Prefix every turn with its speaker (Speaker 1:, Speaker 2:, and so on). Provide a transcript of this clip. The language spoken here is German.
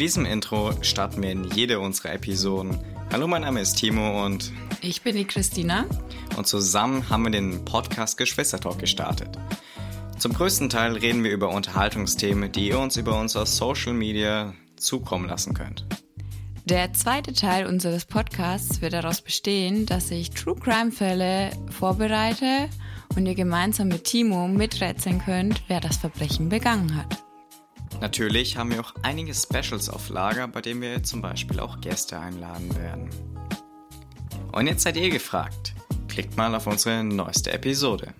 Speaker 1: diesem Intro starten wir in jede unserer Episoden. Hallo, mein Name ist Timo und
Speaker 2: ich bin die Christina.
Speaker 1: Und zusammen haben wir den Podcast Geschwistertalk gestartet. Zum größten Teil reden wir über Unterhaltungsthemen, die ihr uns über unser Social Media zukommen lassen könnt.
Speaker 2: Der zweite Teil unseres Podcasts wird daraus bestehen, dass ich True Crime Fälle vorbereite und ihr gemeinsam mit Timo miträtseln könnt, wer das Verbrechen begangen hat.
Speaker 1: Natürlich haben wir auch einige Specials auf Lager, bei denen wir zum Beispiel auch Gäste einladen werden. Und jetzt seid ihr gefragt. Klickt mal auf unsere neueste Episode.